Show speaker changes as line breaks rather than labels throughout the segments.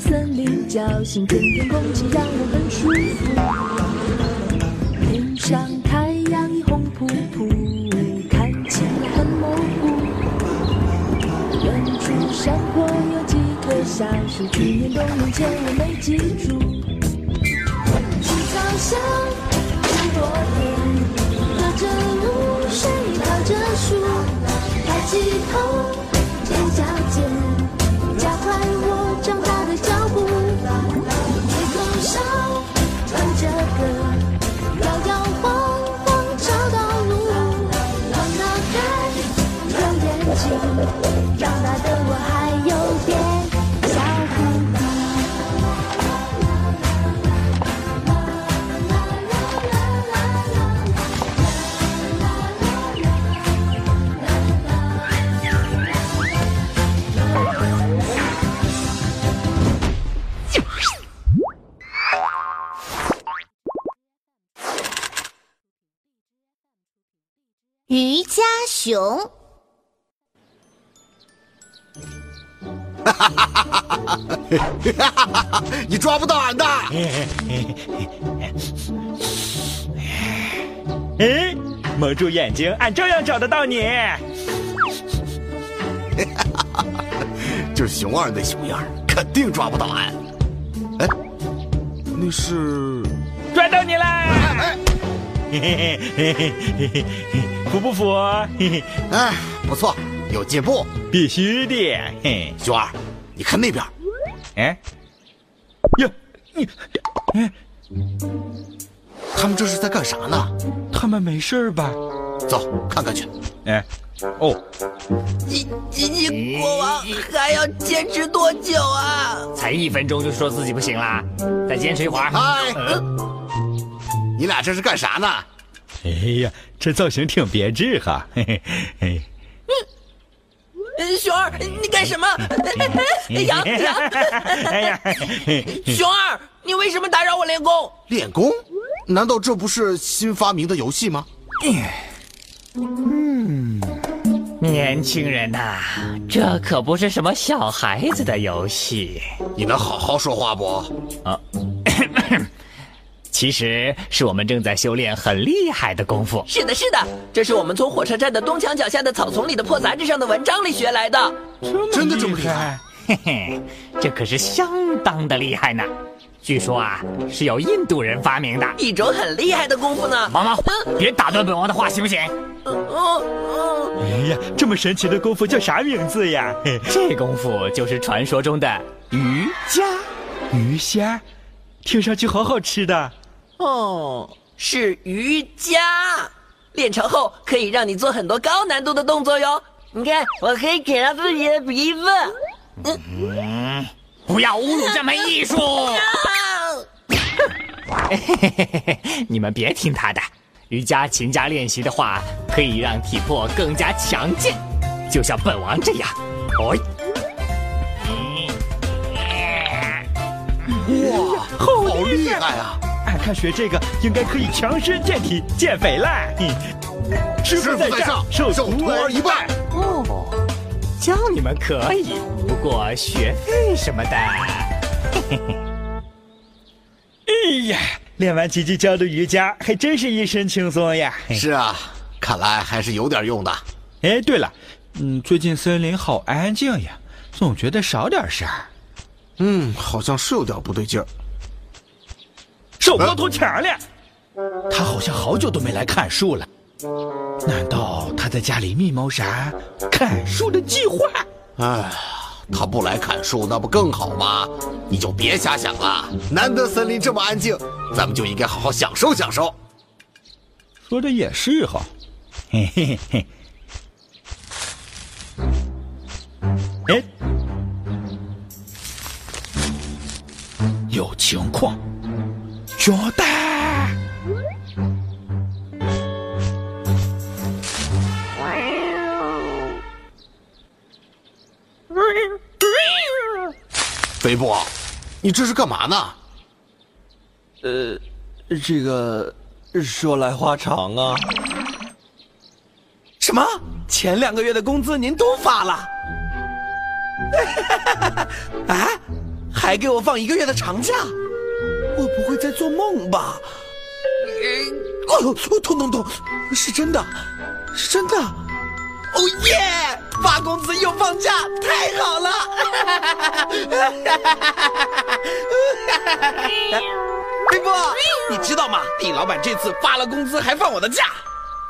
森林叫醒，春天空气让我很舒服。天上太阳已红扑扑，看起来很模糊。远处山坡有几棵小树，去年冬眠前我没记住。青草香，山坡田。隔着露水，靠着树，抬起头，
瑜伽熊，
你抓不到俺的！
哎，蒙住眼睛，俺照样找得到你。
这 熊二那熊样，肯定抓不到俺。哎，那是
抓到你啦！
哎
嘿嘿嘿嘿嘿嘿嘿，服不服？嘿嘿，
哎，不错，有进步。
必须的。嘿，
熊二，你看那边，
哎，呀，你，哎，
他们这是在干啥呢？
他们没事吧？
走，看看去。
哎，哦，
你你你国王还要坚持多久啊？
才一分钟就说自己不行啦，再坚持一会儿。
嗨，你俩这是干啥呢？
哎呀，这造型挺别致哈。嘿嘿嘿。
嗯熊二，你干什么？羊羊，
哎呀，
熊二，你为什么打扰我练功？
练功？难道这不是新发明的游戏吗？
嗯年轻人呐、这可不是什么小孩子的游戏，
你能好好说话不？
其实是我们正在修炼很厉害的功夫。
是的，是的，这是我们从火车站的东墙脚下的草丛里的破杂志上的文章里学来的。
真的这么厉害？
嘿嘿，这可是相当的厉害呢。据说啊，是由印度人发明的。
一种很厉害的功夫呢。
毛毛，别打断本王的话，行不行？
嗯嗯嗯，
哎呀，这么神奇的功夫叫啥名字呀？嘿
这功夫就是传说中的瑜伽。
鱼虾，听上去好好吃的。
哦，是瑜伽，练成后可以让你做很多高难度的动作哟。你看，我可以啃到自己的鼻子。
嗯不要侮辱这门艺术！
啊
嘿嘿嘿嘿，你们别听他的。瑜伽勤加练习的话，可以让体魄更加强健，就像本王这样。哦，
哇，好厉害啊！
俺看学这个应该可以强身健体、减肥啦。嘿师
师傅在上，
受
受徒儿一拜。
哦，教你们可以，不过学费什么的，嘿嘿嘿。
哎呀，练完吉吉教的瑜伽，还真是一身轻松呀。
是啊，看来还是有点用的。
哎，对了，嗯，最近森林好安静呀，总觉得少点事儿。
嗯，好像是有点不对劲儿。
手都头钱了，他好像好久都没来砍树了，难道他在家里密谋啥砍树的计划？
哎，他不来砍树，那不更好吗？你就别瞎想了。难得森林这么安静，咱们就应该好好享受享受。
说的也是哈，嘿嘿嘿。哎，有情况。兄弟，
肥布，你这是干嘛呢？
呃，这个说来话长啊。
什么？前两个月的工资您都发了？啊？还给我放一个月的长假？我不会在做梦吧？哦，痛痛痛！是真的，是真的！哦耶！发工资又放假，太好了！飞波，你知道吗？李老板这次发了工资还放我的假，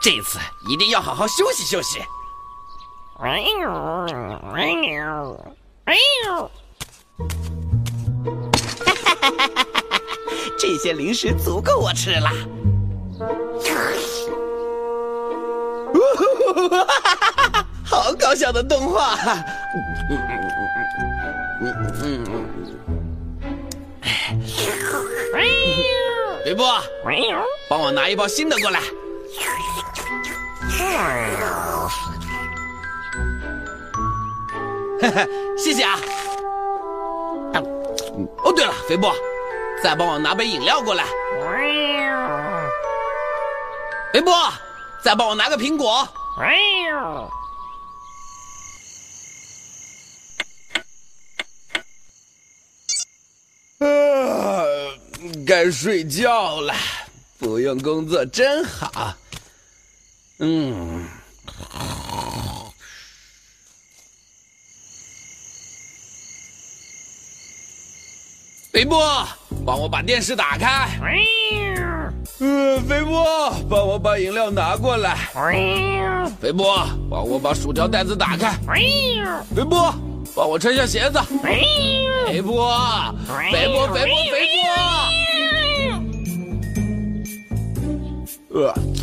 这次一定要好好休息休息。这些零食足够我吃了。好搞笑的动画！吕布，帮我拿一包新的过来。谢谢啊。哦，对了，肥布，再帮我拿杯饮料过来。肥布，再帮我拿个苹果。啊，该睡觉了。不用工作真好。嗯。肥波，帮我把电视打开。呃，肥波，帮我把饮料拿过来。肥波，帮我把薯条袋子打开。肥波，帮我穿下鞋子。肥波，肥波，肥波，肥波。呃，嗯。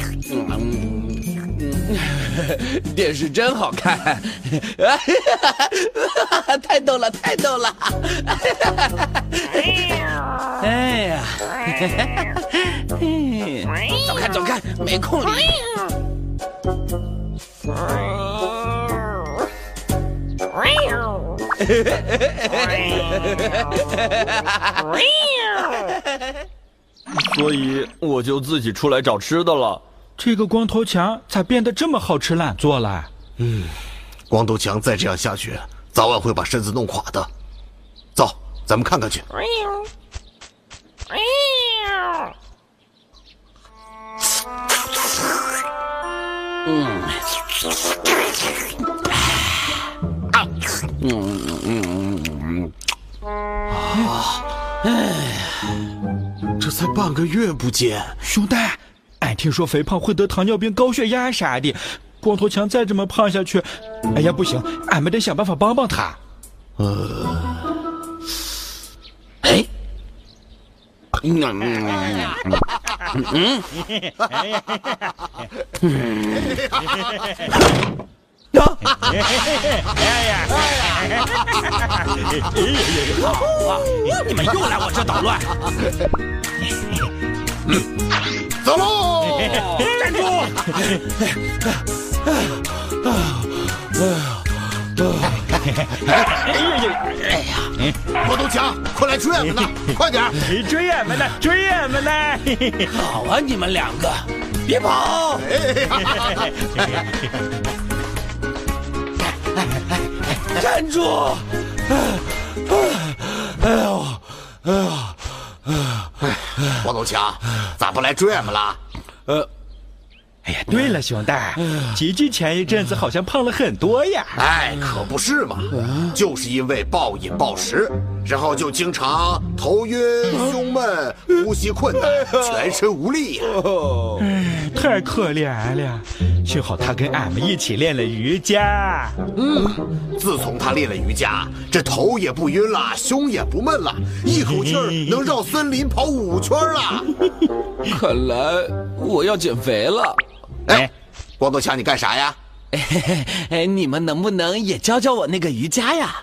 电视真好看，太逗了，太逗了！哎呀，走开，走开，没空理。
所以我就自己出来找吃的了。
这个光头强咋变得这么好吃懒做了？
嗯，光头强再这样下去，早晚会把身子弄垮的。走，咱们看看去。嗯，啊，嗯嗯嗯嗯，啊，哎，这才半个月不见，
兄弟。俺听说肥胖会得糖尿病、高血压啥的，光头强再这么胖下去，哎呀不行，俺们得想办法帮帮他。呃，
哎，嗯？嗯？嗯？嗯，哎呀，
好啊，你们又来我这捣乱。
走喽！
站住！
哎呀，光头强，快来追俺们呐！快点！
追俺们呢！追俺们呢！
好啊，你们两个，别跑！站住！
哎呦，哎呀！哎，光头强，咋不来追俺们了？呃，
哎呀，对了，熊大，吉吉前一阵子好像胖了很多呀。
哎，可不是嘛，就是因为暴饮暴食，然后就经常头晕、胸闷、呼吸困难、全身无力呀。
哎，太可怜了。幸好他跟俺们一起练了瑜伽。
嗯，自从他练了瑜伽，这头也不晕了，胸也不闷了，一口气儿能绕森林跑五圈了。
看来我要减肥了。
哎，光头强，你干啥呀？
哎，你们能不能也教教我那个瑜伽呀？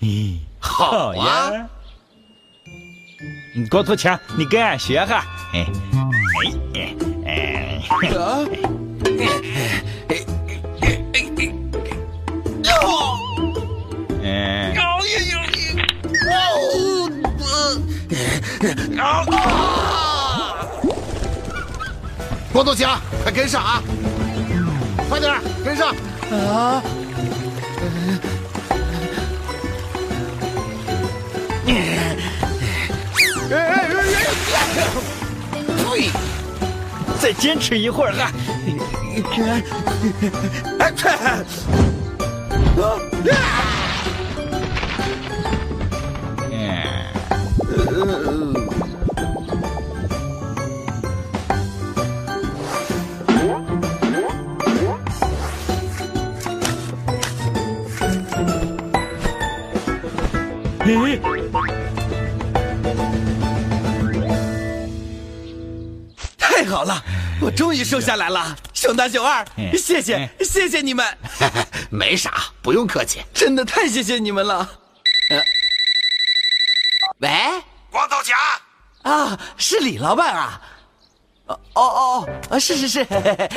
嗯，
好呀。
光头强，你跟俺学哈。哎哎哎哎！
啊！
光头强，快跟上啊！快点跟上！
啊！
对，再坚持一会儿哈。
太我终于瘦下来了，熊大熊二，
嗯
谢谢
嗯
谢谢你们，
没啥，不用客气。
真的太谢谢你们了。
喂，
光头强，
啊，是李老板啊。哦哦哦，啊是是是，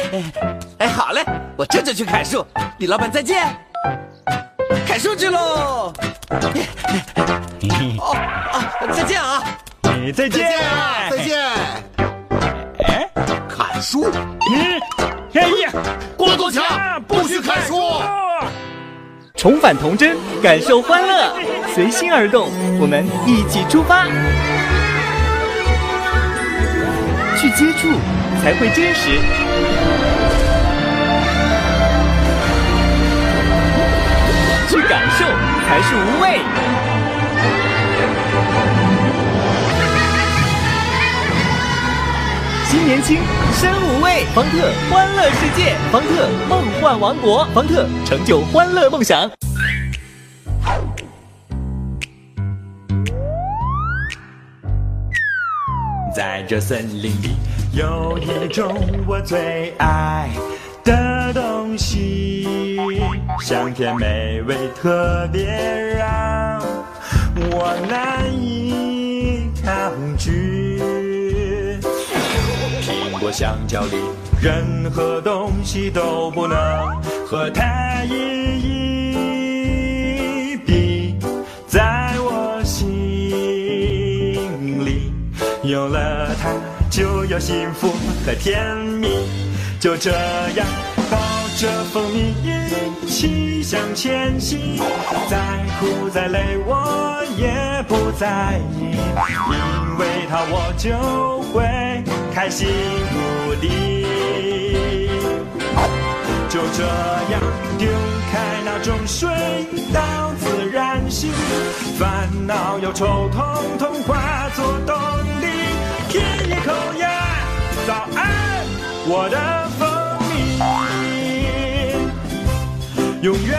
哎，好嘞，我这就去砍树。李老板再见，砍树去喽。哦啊，再见啊！
哎再见，
再见。
哎，
砍树，
嗯，哎呀，
郭德强，不许看书。
重返童真，感受欢乐，随心而动，我们一起出发，去接触才会真实，去感受才是无畏。新年轻，身无畏，方特欢乐世界，方特梦幻王国，方特成就欢乐梦想。
在这森林里，有一种我最爱的东西，香甜美味，特别让我难以抗拒。香蕉里，任何东西都不能和它一一比，在我心里。有了它，就有幸福和甜蜜。就这样，抱着蜂蜜一起向前行，再苦再累我也不在意，因为它我就会开心无敌。就这样丢开那种水到自然醒，烦恼忧愁统统化作动力。舔一口呀，早安，我的蜂蜜，永远